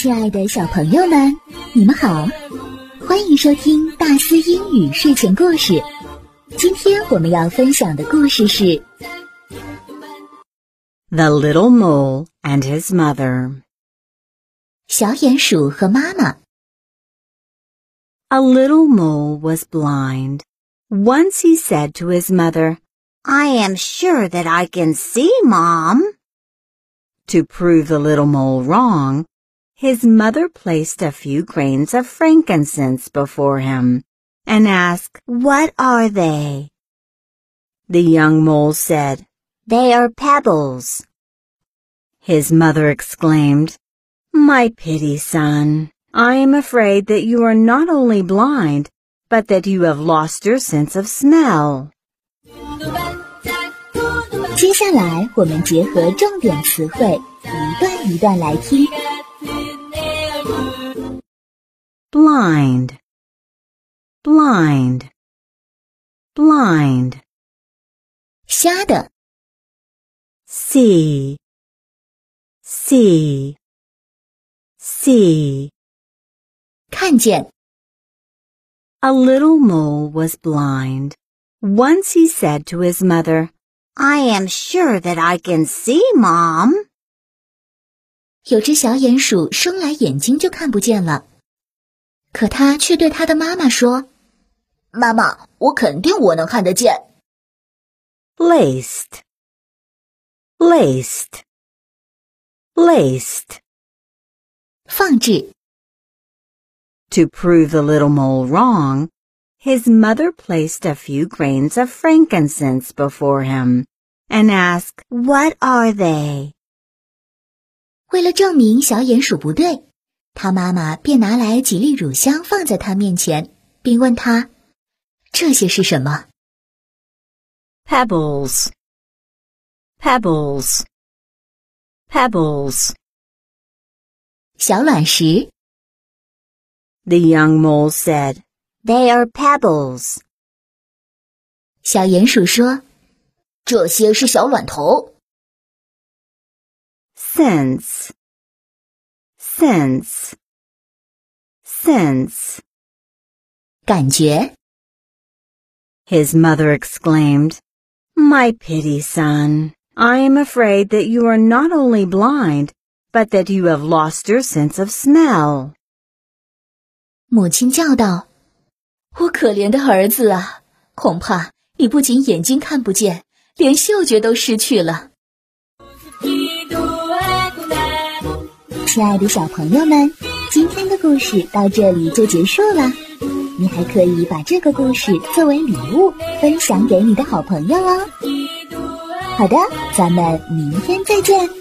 亲爱的小朋友们，你们好，欢迎收听大思英语睡前故事。今天我们要分享的故事是《The Little Mole and His Mother》。小鼹鼠和妈妈。A little mole was blind. Once he said to his mother, I am sure that I can see, Mom. To prove the little mole wrong, his mother placed a few grains of frankincense before him and asked, What are they? The young mole said, They are pebbles. His mother exclaimed, My pity, son, I am afraid that you are not only blind, but that you have lost your sense of smell. 接下来，我们结合重点词汇，一段一段来听。 blind, blind, blind. 瞎的 see, see, see. 看见 A little mole was blind. Once he said to his mother, I am sure that I can see, Mom. 有只小鼹鼠生来眼睛就看不见了， 可他却对他的妈妈说：“妈妈，我肯定我能看得见。” laced, laced, laced. 放置 To prove the little mole wrong, his mother placed a few grains of frankincense before him and asked, What are they? 为了证明小鼹鼠不对， 他妈妈便拿来几粒乳香放在他面前，并问他：“这些是什么 Pebbles, pebbles, pebbles. 小卵石。The young mole said, They are pebbles. 小鼹鼠说：“这些是小卵头。sense, sense, sense. ”感觉 His mother exclaimed, My pity, son, I am afraid that you are not only blind, but that you have lost your sense of smell. 母亲叫道：“我可怜的儿子啊，恐怕你不仅眼睛看不见，连嗅觉都失去了。” ”亲爱的小朋友们，今天的故事到这里就结束了。你还可以把这个故事作为礼物分享给你的好朋友哦。好的，咱们明天再见。